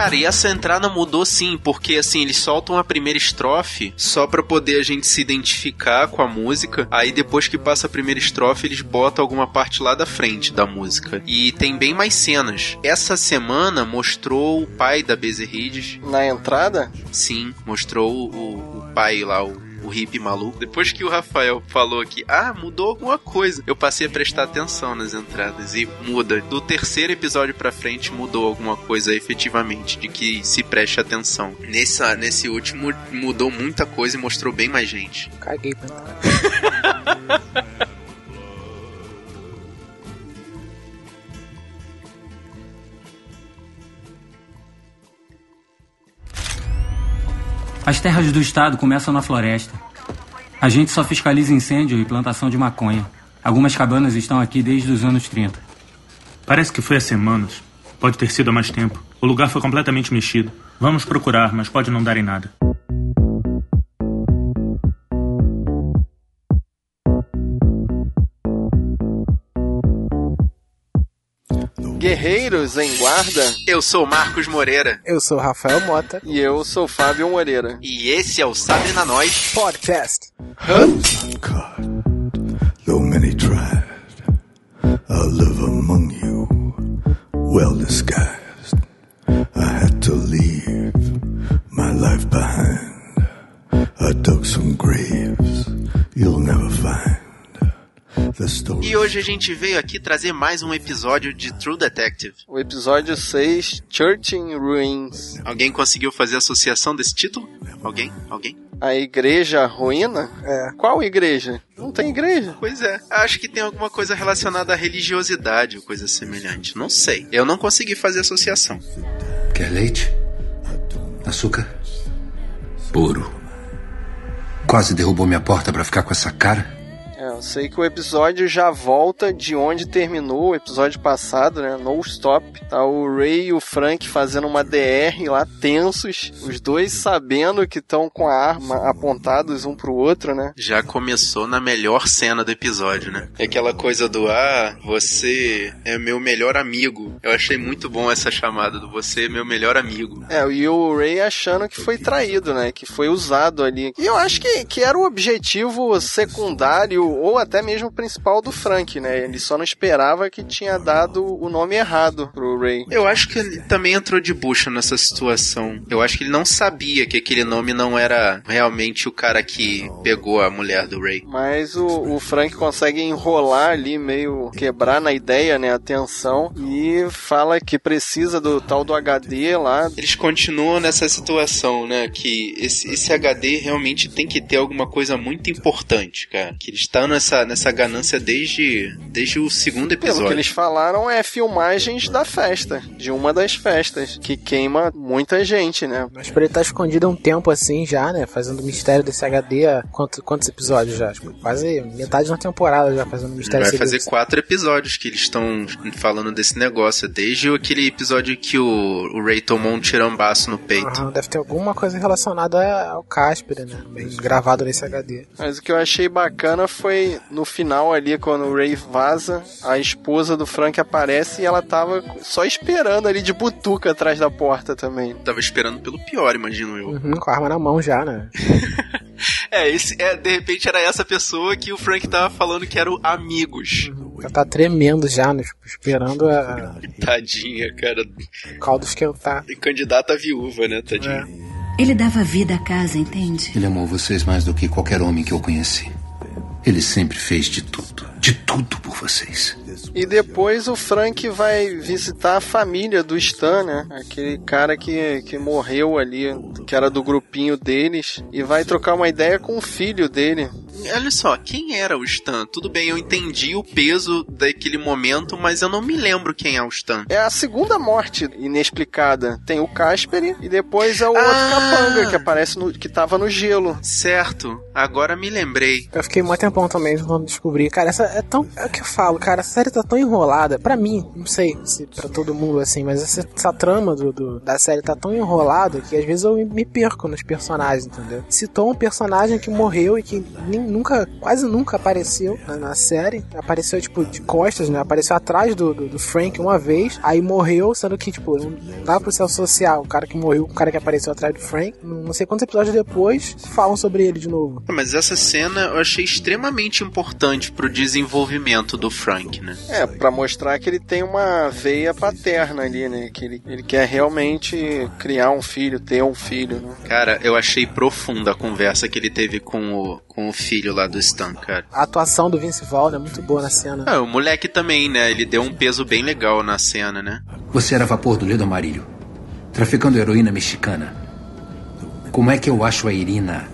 Cara, e essa entrada mudou sim, porque assim, eles soltam a primeira estrofe só pra poder a gente se identificar com a música. Aí depois que passa a primeira estrofe, eles botam alguma parte lá da frente da música. E tem bem mais cenas. Essa semana mostrou o pai da Bezerrides. Na entrada? Sim, mostrou o, o pai lá, o o hippie maluco. Depois que o Rafael falou que, ah, mudou alguma coisa, eu passei a prestar atenção nas entradas e muda. Do terceiro episódio pra frente mudou alguma coisa efetivamente, de que se preste atenção. Nesse, nesse último mudou muita coisa e mostrou bem mais gente. Caguei pra entrar. As terras do estado começam na floresta. A gente só fiscaliza incêndio e plantação de maconha. Algumas cabanas estão aqui desde os anos 30. Parece que foi há semanas. Pode ter sido há mais tempo. O lugar foi completamente mexido. Vamos procurar, mas pode não dar em nada. Guerreiros em Guarda. Eu sou Marcos Moreira. Eu sou Rafael Mota. E eu sou Fábio Moreira. E esse é o Sabre na Nós Podcast. Uncut, hoje a gente veio aqui trazer mais um episódio de True Detective. O episódio 6, Church in Ruins. Alguém conseguiu fazer associação desse título? Alguém? Alguém? A igreja ruína? É. Qual igreja? Não tem igreja. Pois é. Acho que tem alguma coisa relacionada à religiosidade ou coisa semelhante. Não sei. Eu não consegui fazer associação. Quer leite? Açúcar? Puro. Quase derrubou minha porta para ficar com essa cara? É, eu sei que o episódio já volta de onde terminou o episódio passado, né? No Stop. Tá o Ray e o Frank fazendo uma DR lá tensos, os dois sabendo que estão com a arma apontados um pro outro, né? Já começou na melhor cena do episódio, né? É aquela coisa do ah, você é meu melhor amigo. Eu achei muito bom essa chamada do você é meu melhor amigo. É, e o Ray achando que foi traído, né? Que foi usado ali. E eu acho que, que era o objetivo secundário ou até mesmo o principal do Frank, né? Ele só não esperava que tinha dado o nome errado pro Ray. Eu acho que ele também entrou de bucha nessa situação. Eu acho que ele não sabia que aquele nome não era realmente o cara que pegou a mulher do Ray. Mas o, o Frank consegue enrolar ali, meio quebrar na ideia, né? A tensão e fala que precisa do tal do HD lá. Eles continuam nessa situação, né? Que esse, esse HD realmente tem que ter alguma coisa muito importante, cara. Que eles estão nessa, nessa ganância desde, desde o segundo episódio. Pelo que eles falaram é filmagens da festa, de uma das festas, que queima muita gente, né? Mas pra ele estar escondido há um tempo assim já, né? Fazendo mistério desse HD há quantos, quantos episódios já? Tipo, quase metade de uma temporada já fazendo mistério Vai fazer quatro episódios que eles estão falando desse negócio, desde aquele episódio que o, o Ray tomou um tirambaço no peito. Uhum, deve ter alguma coisa relacionada ao Casper, né? Bem gravado nesse HD. Mas o que eu achei bacana foi no final ali, quando o Ray vaza, a esposa do Frank aparece e ela tava só esperando ali de butuca atrás da porta também. Tava esperando pelo pior, imagino eu. Uhum, com a arma na mão já, né? é, esse, é, de repente era essa pessoa que o Frank tava falando que eram amigos. Uhum. Ela tá tremendo já, né? Tipo, esperando a. Tadinha, cara. O caldo esquentar. E candidata viúva, né, tadinha? É. Ele dava vida à casa, entende? Ele amou vocês mais do que qualquer homem que eu conheci. Ele sempre fez de tudo, de tudo por vocês. E depois o Frank vai visitar a família do Stan, né? Aquele cara que, que morreu ali, que era do grupinho deles, e vai trocar uma ideia com o filho dele. Olha só, quem era o Stan? Tudo bem, eu entendi o peso daquele momento, mas eu não me lembro quem é o Stan. É a segunda morte inexplicada. Tem o Casper e depois é o ah, outro capanga que aparece no, que tava no gelo. Certo, agora me lembrei. Eu fiquei muito tempão também quando descobri. Cara, essa é tão. É o que eu falo, cara, essa série tá tão enrolada. Pra mim, não sei se pra todo mundo assim, mas essa, essa trama do, do, da série tá tão enrolada que às vezes eu me perco nos personagens, entendeu? Citou um personagem que morreu e que nem nunca, quase nunca apareceu na, na série. Apareceu, tipo, de costas, né? Apareceu atrás do, do, do Frank uma vez, aí morreu, sendo que, tipo, não dá pra se associar o cara que morreu o cara que apareceu atrás do Frank. Não sei quantos episódios depois falam sobre ele de novo. Mas essa cena eu achei extremamente importante pro desenvolvimento do Frank, né? É, pra mostrar que ele tem uma veia paterna ali, né? Que ele, ele quer realmente criar um filho, ter um filho, né? Cara, eu achei profunda a conversa que ele teve com o, com o filho lá do Stan, cara. A atuação do Vince Vaughn é muito boa na cena. Ah, o moleque também, né? Ele deu um peso bem legal na cena, né? Você era vapor do Ledo Amarillo, traficando heroína mexicana. Como é que eu acho a Irina?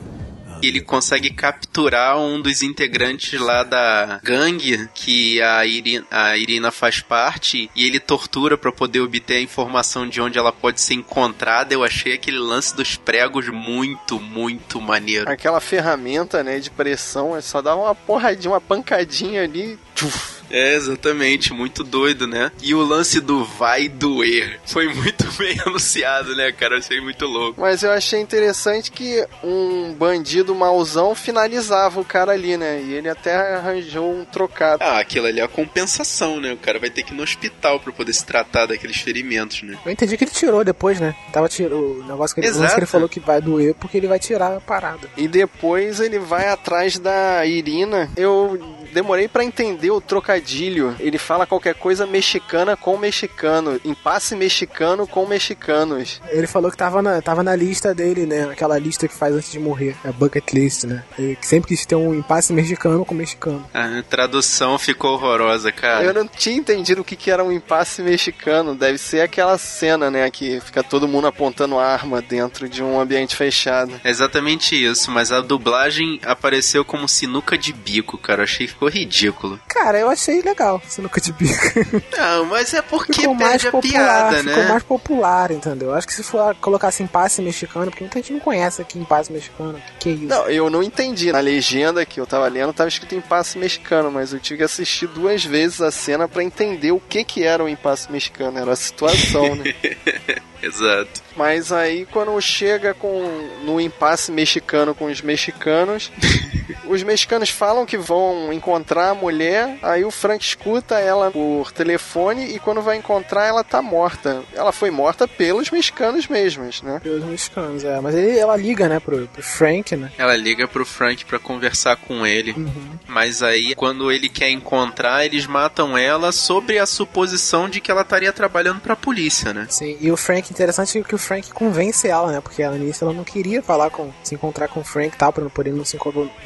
Ele consegue capturar um dos integrantes lá da gangue que a Irina, a Irina faz parte e ele tortura para poder obter a informação de onde ela pode ser encontrada. Eu achei aquele lance dos pregos muito, muito maneiro. Aquela ferramenta, né, de pressão, é só dar uma porradinha, uma pancadinha ali, tchuf, É, exatamente, muito doido, né? E o lance do vai doer foi muito bem anunciado, né, cara? Eu achei muito louco. Mas eu achei interessante que um bandido mauzão finalizava o cara ali, né? E ele até arranjou um trocado. Ah, aquilo ali é a compensação, né? O cara vai ter que ir no hospital pra poder se tratar daqueles ferimentos, né? Eu entendi que ele tirou depois, né? Tava tirou o negócio que ele, Exato. que ele falou que vai doer porque ele vai tirar a parada. E depois ele vai atrás da Irina. Eu demorei pra entender o trocadilho. Ele fala qualquer coisa mexicana com mexicano, impasse mexicano com mexicanos. Ele falou que tava na, tava na lista dele, né? Aquela lista que faz antes de morrer. É a bucket list, né? Ele sempre quis ter um impasse mexicano com mexicano. A tradução ficou horrorosa, cara. Eu não tinha entendido o que, que era um impasse mexicano. Deve ser aquela cena, né? Que fica todo mundo apontando arma dentro de um ambiente fechado. É exatamente isso, mas a dublagem apareceu como sinuca de bico, cara. Eu achei que ficou ridículo. Cara, eu achei legal, sinuca de bico. Não, mas é porque ficou mais perde a popular, piada, ficou né? mais popular, entendeu? Acho que se for colocar assim, impasse mexicano, porque muita gente não conhece aqui impasse mexicano. O que, é isso? Não, eu não entendi. Na legenda que eu tava lendo, tava escrito impasse mexicano, mas eu tive que assistir duas vezes a cena pra entender o que que era o impasse mexicano. Era a situação, né? Exato. Mas aí quando chega com no impasse mexicano com os mexicanos, os mexicanos falam que vão encontrar a mulher, aí o Frank escuta ela por telefone e quando vai encontrar ela tá morta. Ela foi morta pelos mexicanos mesmos, né? Pelos mexicanos, é. Mas ele, ela liga, né, pro, pro Frank, né? Ela liga pro Frank pra conversar com ele. Uhum. Mas aí, quando ele quer encontrar, eles matam ela sobre a suposição de que ela estaria trabalhando pra polícia, né? Sim, e o Frank, interessante é que o Frank convence ela, né? Porque ela nisso ela não queria falar com, se encontrar com o Frank e tal, pra não poder não se,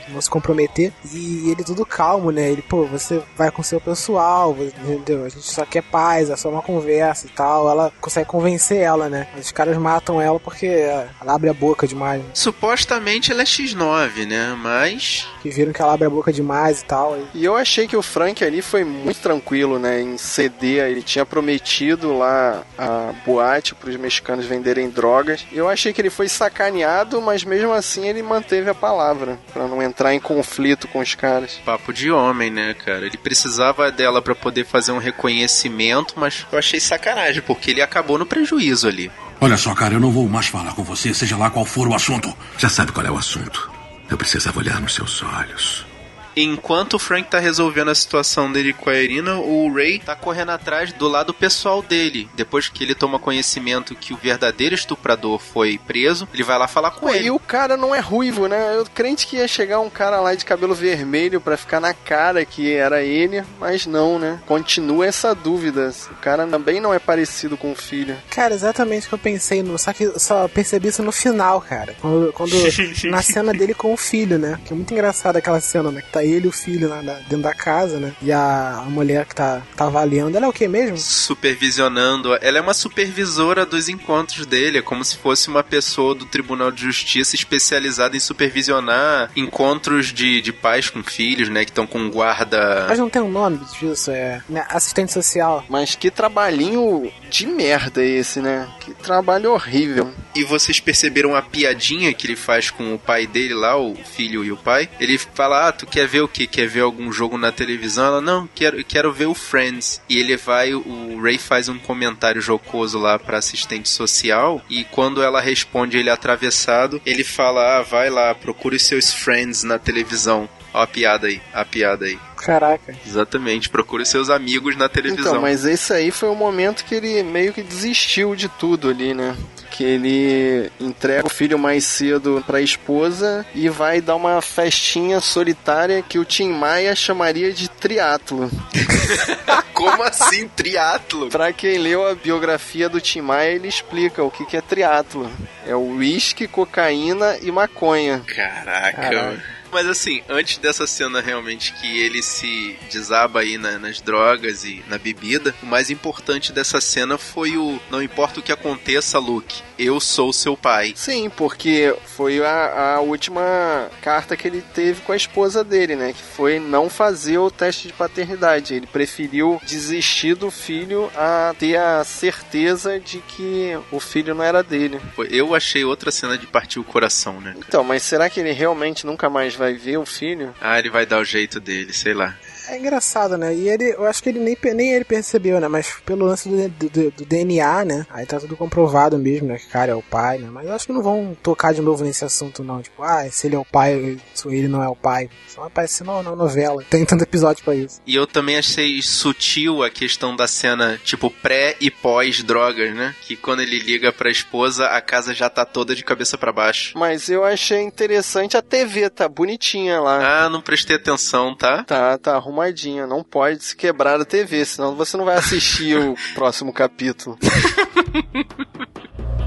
não se comprometer. E ele tudo calmo, né? Ele, pô, você vai com o seu pessoal, entendeu? A gente só quer paz, é só uma conversa e tal. Ela consegue convencer ela, né? Os caras matam ela porque ela abre a boca demais. né? Supostamente ela é X9, né? Mas. Que viram que ela abre a boca demais e tal. E E eu achei que o Frank ali foi muito tranquilo, né? Em ceder, ele tinha prometido lá a boate para os mexicanos venderem drogas. E eu achei que ele foi sacaneado, mas mesmo assim ele manteve a palavra para não entrar em conflito com os caras. Papo de homem, né, cara? Ele precisava dela pra poder fazer um reconhecimento, mas eu achei sacanagem, porque ele acabou no prejuízo ali. Olha só, cara, eu não vou mais falar com você, seja lá qual for o assunto. Já sabe qual é o assunto. Eu precisava olhar nos seus olhos. Enquanto o Frank tá resolvendo a situação dele com a Irina, o Ray tá correndo atrás do lado pessoal dele. Depois que ele toma conhecimento que o verdadeiro estuprador foi preso, ele vai lá falar com Pô, ele. e o cara não é ruivo, né? Eu crente que ia chegar um cara lá de cabelo vermelho pra ficar na cara que era ele, mas não, né? Continua essa dúvida. O cara também não é parecido com o filho. Cara, exatamente o que eu pensei, no, só que eu só percebi isso no final, cara. Quando, quando- na cena dele com o filho, né? Que é muito engraçado aquela cena, né? Que tá ele e o filho lá na- dentro da casa, né? E a, a mulher que tá, tá avaliando, ela é o que mesmo? supervisionando. Ela é uma supervisora dos encontros dele, é como se fosse uma pessoa do Tribunal de Justiça especializada em supervisionar encontros de, de pais com filhos, né, que estão com guarda. Mas não tem um nome disso, é né, assistente social. Mas que trabalhinho de merda esse, né? Que trabalho horrível. E vocês perceberam a piadinha que ele faz com o pai dele lá, o filho e o pai? Ele fala: Ah, tu quer ver o que? Quer ver algum jogo na televisão? Ela, não, quero, quero ver o Friends. E ele vai, o Ray faz um comentário jocoso lá pra assistente social. E quando ela responde ele atravessado, ele fala: Ah, vai lá, procure seus friends na televisão. Ó a piada aí, a piada aí. Caraca. Exatamente, procure seus amigos na televisão. Então, mas esse aí foi o momento que ele meio que desistiu de tudo ali, né? Que ele entrega o filho mais cedo pra esposa e vai dar uma festinha solitária que o Tim Maia chamaria de triatlo. Como assim, triatlo? Pra quem leu a biografia do Tim Maia, ele explica o que, que é triatlo. É o uísque, cocaína e maconha. Caraca, Caraca. Mas assim, antes dessa cena realmente que ele se desaba aí na- nas drogas e na bebida, o mais importante dessa cena foi o não importa o que aconteça, Luke, eu sou seu pai. Sim, porque foi a, a última carta que ele teve com a esposa dele, né? Que foi não fazer o teste de paternidade. Ele preferiu desistir do filho a ter a certeza de que o filho não era dele. Eu achei outra cena de partir o coração, né? Então, mas será que ele realmente nunca mais vai ver o filho? Ah, ele vai dar o jeito dele, sei lá. É engraçado, né? E ele, eu acho que ele nem, nem ele percebeu, né? Mas pelo lance do, do- do DNA, né? Aí tá tudo comprovado mesmo, né? Que o cara é o pai, né? Mas eu acho que não vão tocar de novo nesse assunto, não. Tipo, ah, se ele é o pai, se ele não é o pai. Só vai aparecer na, na novela. Tem tanto episódio pra isso. E eu também achei sutil a questão da cena, tipo, pré e pós drogas, né? Que quando ele liga pra esposa, a casa já tá toda de cabeça pra baixo. Mas eu achei interessante a TV, tá bonitinha lá. Ah, não prestei atenção, tá? Tá, tá arrumadinha. Não pode se quebrar a TV, senão você não vai assistir o próximo capítulo.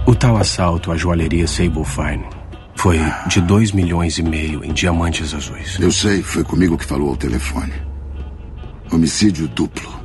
O tal assalto à joalheria Sable Fine foi de 2 milhões e meio em diamantes azuis. Eu sei, foi comigo que falou ao telefone. Homicídio duplo.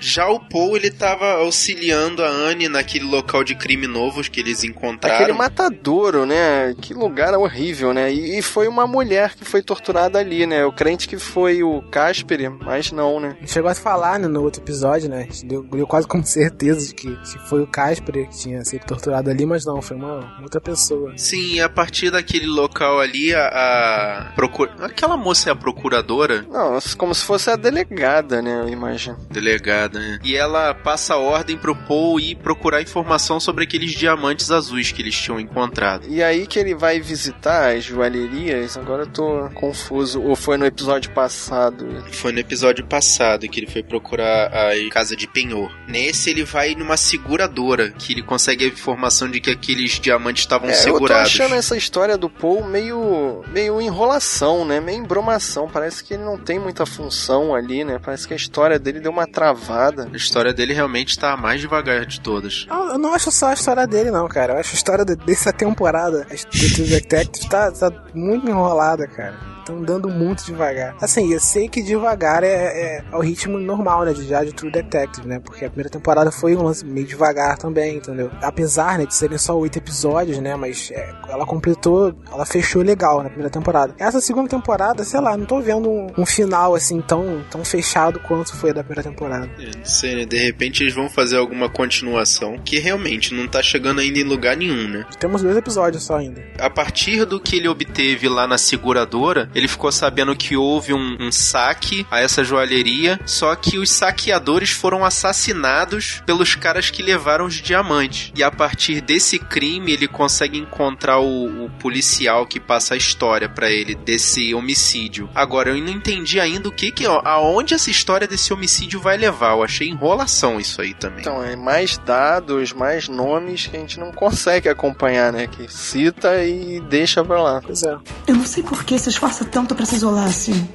Já o Paul, ele tava auxiliando a Anne naquele local de crime novo que eles encontraram. Aquele matadouro, né? Que lugar horrível, né? E, e foi uma mulher que foi torturada ali, né? O crente que foi o Casper, mas não, né? A gente chegou a falar né, no outro episódio, né? A gente deu, deu quase com certeza de que se foi o Casper que tinha sido torturado ali, mas não, foi uma outra pessoa. Sim, e a partir daquele local ali, a, a procura... aquela moça é a procuradora, Não, como se fosse a delegada, né? Eu imagino. delegada, né? E ela passa a ordem pro Paul ir procurar informação sobre aqueles diamantes azuis que eles tinham encontrado. E aí que ele vai visitar as joalherias, agora eu tô confuso. Ou foi no episódio passado? Foi no episódio passado que ele foi procurar a casa de penhor. Nesse ele vai numa seguradora, que ele consegue a informação de que aqueles diamantes estavam É, eu tô segurados. achando essa história do Paul meio, meio enrolação, né? Meio embromação. Parece que ele não tem muita função ali, né? Parece que a história dele deu uma travada. A história dele realmente tá a mais devagar de todas. Ah, Eu não acho só a história dele, não, cara. Eu acho a história de- dessa temporada, do True Detective, tá, tá muito enrolada, cara. Estão andando muito devagar. Assim, eu sei que devagar é, é, é o ritmo normal, né? De já de True Detective, né? Porque a primeira temporada foi um lance meio devagar também, entendeu? Apesar, né, de serem só oito episódios, né? Mas é, ela completou, ela fechou legal na primeira temporada. Essa segunda temporada, sei lá, não tô vendo um, um final assim tão, tão fechado quanto foi a da primeira temporada. É, não sei, né? De repente eles vão fazer alguma continuação que realmente não tá chegando ainda em lugar nenhum, né? Temos dois episódios só ainda. A partir do que ele obteve lá na seguradora, ele ficou sabendo que houve um, um saque a essa joalheria, só que os saqueadores foram assassinados pelos caras que levaram os diamantes. E a partir desse crime, ele consegue encontrar o, o policial que passa a história pra ele desse homicídio. Agora, eu não entendi ainda o que que, ó, aonde essa história desse homicídio vai levar. Eu achei enrolação isso aí também. Então, é mais dados, mais nomes que a gente não consegue acompanhar, né? Que cita e deixa pra lá. Pois é. Eu não sei por que se esforça tanto pra se isolar assim.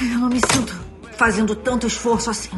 Eu não me sinto fazendo tanto esforço assim.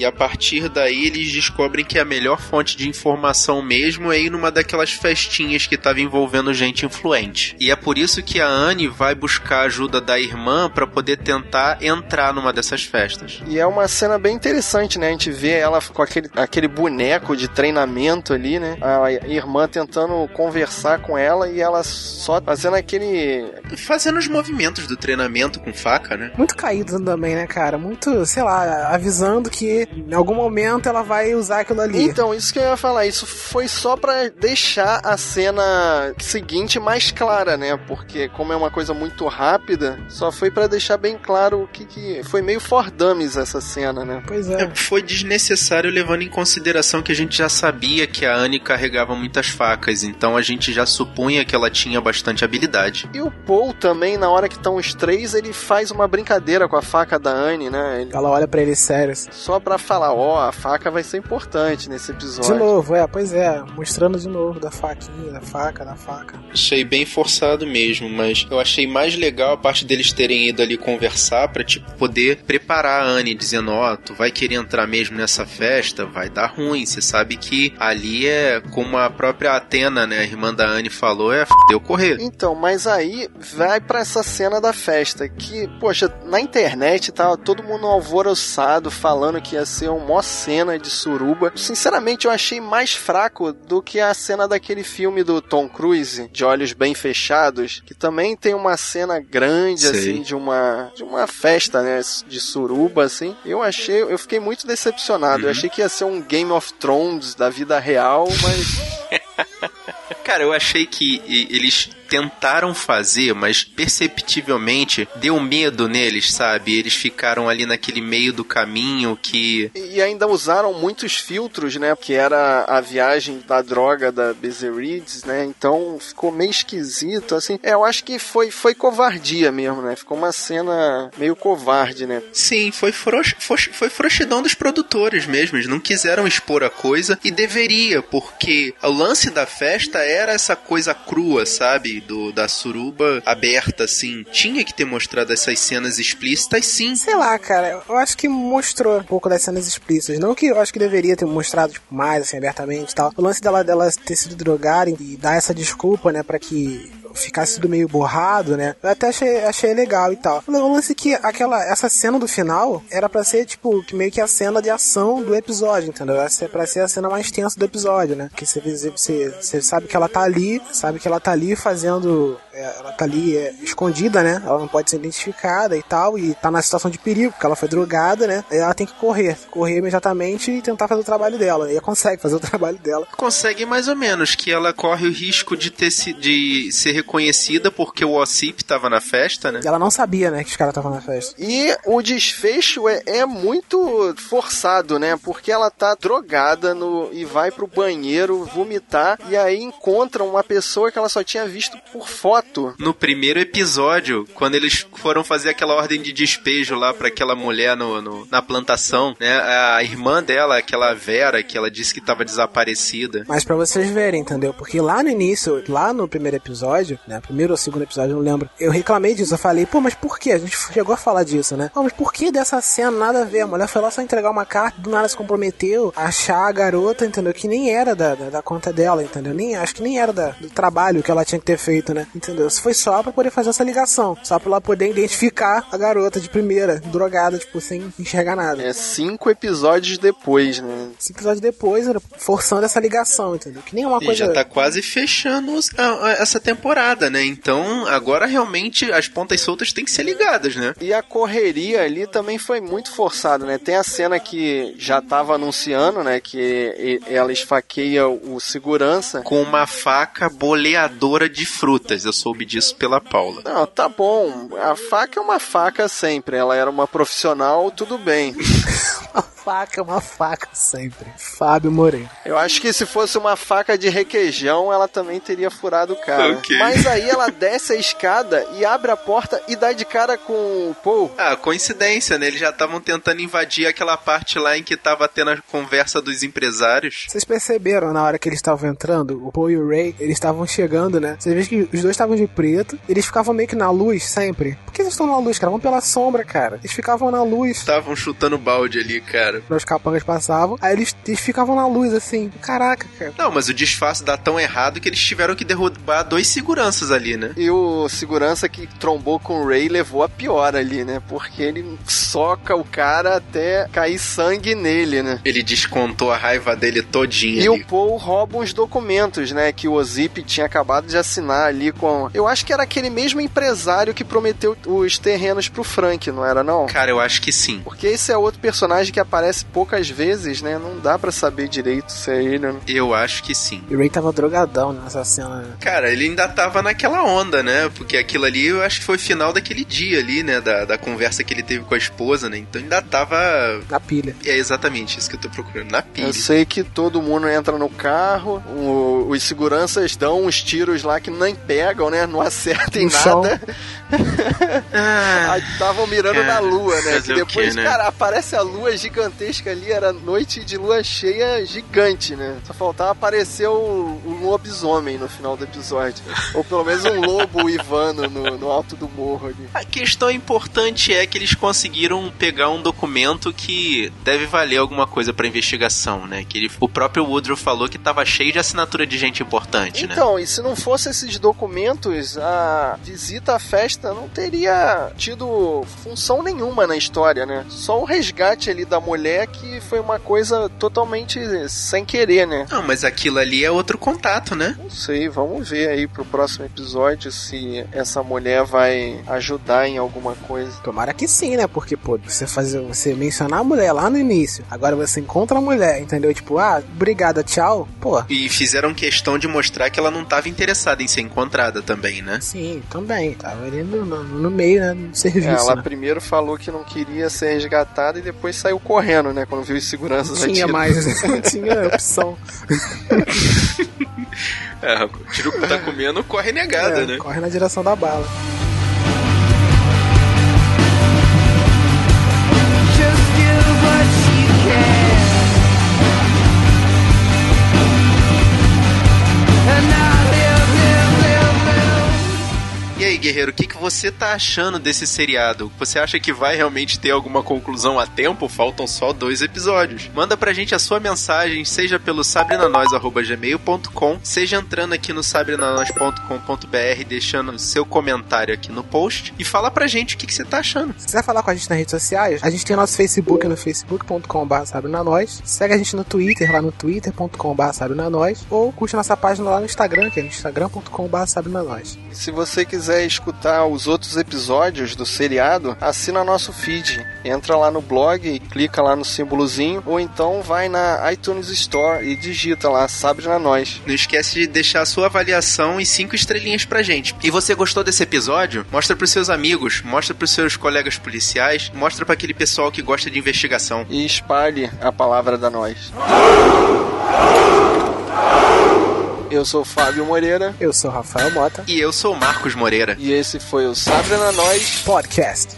E a partir daí eles descobrem que a melhor fonte de informação mesmo é ir numa daquelas festinhas que estava envolvendo gente influente. E é por isso que a Anne vai buscar a ajuda da irmã para poder tentar entrar numa dessas festas. E é uma cena bem interessante, né? A gente vê ela com aquele, aquele boneco de treinamento ali, né? A irmã tentando conversar com ela e ela só fazendo aquele. Fazendo os movimentos do treinamento com faca, né? Muito caído também, né, cara? Muito, sei lá, avisando que Em algum momento ela vai usar aquilo ali. Então, isso que eu ia falar, isso foi só pra deixar a cena seguinte mais clara, né? Porque como é uma coisa muito rápida, só foi pra deixar bem claro o que que foi meio for dummies essa cena, né? Pois é. Foi desnecessário levando em consideração que a gente já sabia que a Anne carregava muitas facas, então a gente já supunha que ela tinha bastante habilidade. E o Paul também, na hora que estão os três, ele faz uma brincadeira com a faca da Anne, né? Ele... Ela olha pra ele sério. Só pra falar, ó, oh, a faca vai ser importante nesse episódio. De novo, é, pois é, mostrando de novo da faquinha, da faca, da faca. Achei bem forçado mesmo, mas eu achei mais legal a parte deles terem ido ali conversar pra, tipo, poder preparar a Anne, dizendo, ó, oh, tu vai querer entrar mesmo nessa festa, vai dar ruim, você sabe que ali é, como a própria Atena, né, a irmã da Anne falou, é f*** eu correr. Então, mas aí vai para essa cena da festa, que, poxa, na internet tava todo mundo alvoroçado, falando que ia ser uma cena de suruba. Sinceramente, eu achei mais fraco do que a cena daquele filme do Tom Cruise, de olhos bem fechados, que também tem uma cena grande, Sei. assim, de uma, de uma festa, né, de suruba, assim. Eu achei, eu fiquei muito decepcionado. Uhum. Eu achei que ia ser um Game of Thrones da vida real, mas... Cara, eu achei que eles tentaram fazer, mas perceptivelmente deu medo neles, sabe? Eles ficaram ali naquele meio do caminho que. E ainda usaram muitos filtros, né? Que era a viagem da droga da Bezerides, né? Então ficou meio esquisito, assim. É, eu acho que foi, foi covardia mesmo, né? Ficou uma cena meio covarde, né? Sim, foi, froux, foi frouxidão dos produtores mesmo. Eles não quiseram expor a coisa e deveria, porque o lance da festa era essa coisa crua, sabe? Do, da suruba aberta, assim. Tinha que ter mostrado essas cenas explícitas, sim. Sei lá, cara. Eu acho que mostrou um pouco das cenas explícitas. Não que eu acho que deveria ter mostrado tipo, mais, assim, abertamente e tal. O lance dela, dela ter sido drogada e dar essa desculpa, né, para que ficasse tudo meio borrado, né? Eu até achei, achei legal e tal. O lance que aquela, essa cena do final era para ser, tipo, meio que a cena de ação do episódio, entendeu? Era pra ser a cena mais tensa do episódio, né? Porque você, você, você sabe que ela tá ali, sabe que ela tá ali fazendo ela tá ali é, escondida, né? Ela não pode ser identificada e tal, e tá na situação de perigo, porque ela foi drogada, né? E ela tem que correr, correr imediatamente e tentar fazer o trabalho dela. E ela consegue fazer o trabalho dela. Consegue mais ou menos, que ela corre o risco de ter se, de ser reconhecida porque o Ossip tava na festa, né? E ela não sabia, né, que os caras estavam na festa. E o desfecho é, é muito forçado, né? Porque ela tá drogada no, e vai pro banheiro vomitar e aí encontra uma pessoa que ela só tinha visto por foto no primeiro episódio, quando eles foram fazer aquela ordem de despejo lá para aquela mulher no, no, na plantação, né? A irmã dela, aquela Vera, que ela disse que estava desaparecida. Mas para vocês verem, entendeu? Porque lá no início, lá no primeiro episódio, né? Primeiro ou segundo episódio, não lembro. Eu reclamei disso. Eu falei, pô, mas por que? A gente chegou a falar disso, né? Pô, mas por que dessa cena nada a ver? A mulher foi lá só entregar uma carta, do nada se comprometeu, achar a garota, entendeu? Que nem era da, da, da conta dela, entendeu? Nem, acho que nem era da, do trabalho que ela tinha que ter feito, né? Entendeu? Entendeu? Isso foi só pra poder fazer essa ligação. Só pra ela poder identificar a garota de primeira, drogada, tipo, sem enxergar nada. É cinco episódios depois, né? Cinco episódios depois, forçando essa ligação, entendeu? Que nem uma e coisa. já tá quase fechando essa temporada, né? Então, agora realmente as pontas soltas têm que ser ligadas, né? E a correria ali também foi muito forçada, né? Tem a cena que já tava anunciando, né? Que ela esfaqueia o segurança. Com uma faca boleadora de frutas. Eu soube disso pela Paula. Não, tá bom. A faca é uma faca sempre. Ela era uma profissional, tudo bem. uma faca é uma faca sempre. Fábio Moreira. Eu acho que se fosse uma faca de requeijão, ela também teria furado o cara. Okay. Mas aí ela desce a escada e abre a porta e dá de cara com o Paul. Ah, coincidência, né? Eles já estavam tentando invadir aquela parte lá em que tava tendo a conversa dos empresários. Vocês perceberam na hora que eles estavam entrando, o Paul e o Ray, eles estavam chegando, né? Você vê que os dois estavam de preto, eles ficavam meio que na luz sempre. Por que eles estão na luz, cara? Vão pela sombra, cara. Eles ficavam na luz. Estavam chutando balde ali, cara. Os capangas passavam, aí eles, eles ficavam na luz, assim. Caraca, cara. Não, mas o disfarce dá tão errado que eles tiveram que derrubar dois seguranças ali, né? E o segurança que trombou com o Ray levou a pior ali, né? Porque ele soca o cara até cair sangue nele, né? Ele descontou a raiva dele todinha. E ali. o Paul rouba uns documentos, né? Que o Ozip tinha acabado de assinar ali com eu acho que era aquele mesmo empresário que prometeu os terrenos pro Frank, não era não? Cara, eu acho que sim. Porque esse é outro personagem que aparece aparece poucas vezes, né? Não dá para saber direito se é ele, né? Eu acho que sim. E o Ray tava drogadão nessa cena. Cara, ele ainda tava naquela onda, né? Porque aquilo ali eu acho que foi o final daquele dia ali, né? Da, da conversa que ele teve com a esposa, né? Então ainda tava. Na pilha. É exatamente isso que eu tô procurando. Na pilha. Eu sei que todo mundo entra no carro, o- os seguranças dão uns tiros lá que nem pegam, né? Não acertam em No nada. Aí estavam mirando Ah, cara, na lua, né? Que depois, quê, né? cara, aparece a lua gigantesca ali, era noite de lua cheia gigante, né? Só faltava aparecer o, o lobisomem no final do episódio. Ou pelo menos um lobo uivando no, no alto do morro ali. A questão importante é que eles conseguiram pegar um documento que deve valer alguma coisa pra investigação, né? Que ele- o próprio Woodrow falou que tava cheio de assinatura de gente importante, né? Então, e se não fosse esses documentos, a visita à festa não teria tido função nenhuma na história, né? Só o resgate ali da mulher que foi uma coisa totalmente sem querer, né? Não, mas aquilo ali é outro contato, né? Não sei, vamos ver aí pro próximo episódio se essa mulher vai ajudar em alguma coisa. Tomara que sim, né? Porque, pô, você fazer, você mencionar a mulher lá no início, agora você encontra a mulher, entendeu? Tipo, ah, obrigada, tchau. Pô, E fizeram questão de mostrar que ela não tava interessada em ser encontrada também, né? sim, também. Tava ali no, no, no meio, né? No serviço. Ela né? primeiro falou que não queria ser resgatada e depois saiu correndo, né? Quando viu os seguranças Não tinha mais, não tinha opção. É, tiro que tá comendo, corre negada, É, né? Corre na direção da bala. Guerreiro, o que, que você tá achando desse seriado? Você acha que vai realmente ter alguma conclusão a tempo? Faltam só dois episódios. Manda pra gente a sua mensagem, seja pelo sabrenanois.gmail.com, seja entrando aqui no sabrenanois.com.br, deixando seu comentário aqui no post e fala pra gente o que, que você tá achando. Se quiser falar com a gente nas redes sociais, a gente tem nosso Facebook no facebook.com.br sabrenanois. Segue a gente no Twitter, lá no twitter.com.br sabrenanois. Ou curte nossa página lá no Instagram, que é no instagram.com.br sabrenanois. E Se você quiser escutar os outros episódios do seriado, assina nosso feed. Entra lá no blog e clica lá no símbolozinho, ou então vai na iTunes Store e digita lá Sabrina Nós. Não esquece de deixar a sua avaliação e cinco estrelinhas pra gente. E você gostou desse episódio? Mostra pros seus amigos, mostra pros seus colegas policiais, mostra pra aquele pessoal que gosta de investigação. E espalhe a palavra da nós. Eu sou o Fábio Moreira. Eu sou o Rafael Mota. E eu sou o Marcos Moreira. E esse foi o Sabrina Nós Podcast.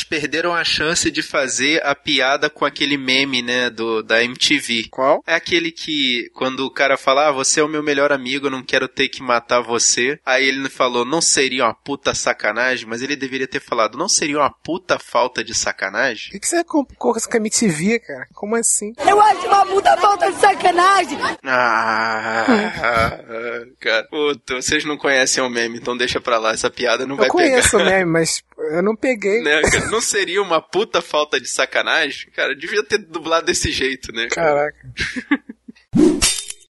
Eles perderam a chance de fazer a piada com aquele meme, né, do da MTV. Qual? É aquele que, quando o cara fala, ah, você é o meu melhor amigo, eu não quero ter que matar você. Aí ele falou, não seria uma puta sacanagem, mas ele deveria ter falado, não seria uma puta falta de sacanagem? O que, que você colocou com a MTV, cara? Como assim? Eu acho uma puta falta de sacanagem. Ah, cara. Puta, vocês não conhecem o meme, então deixa pra lá, essa piada não Eu vai conheço pegar. o meme, mas eu não peguei. Né, cara? Não seria uma puta falta de sacanagem? Cara, devia ter dublado desse jeito, né? cara? Caraca.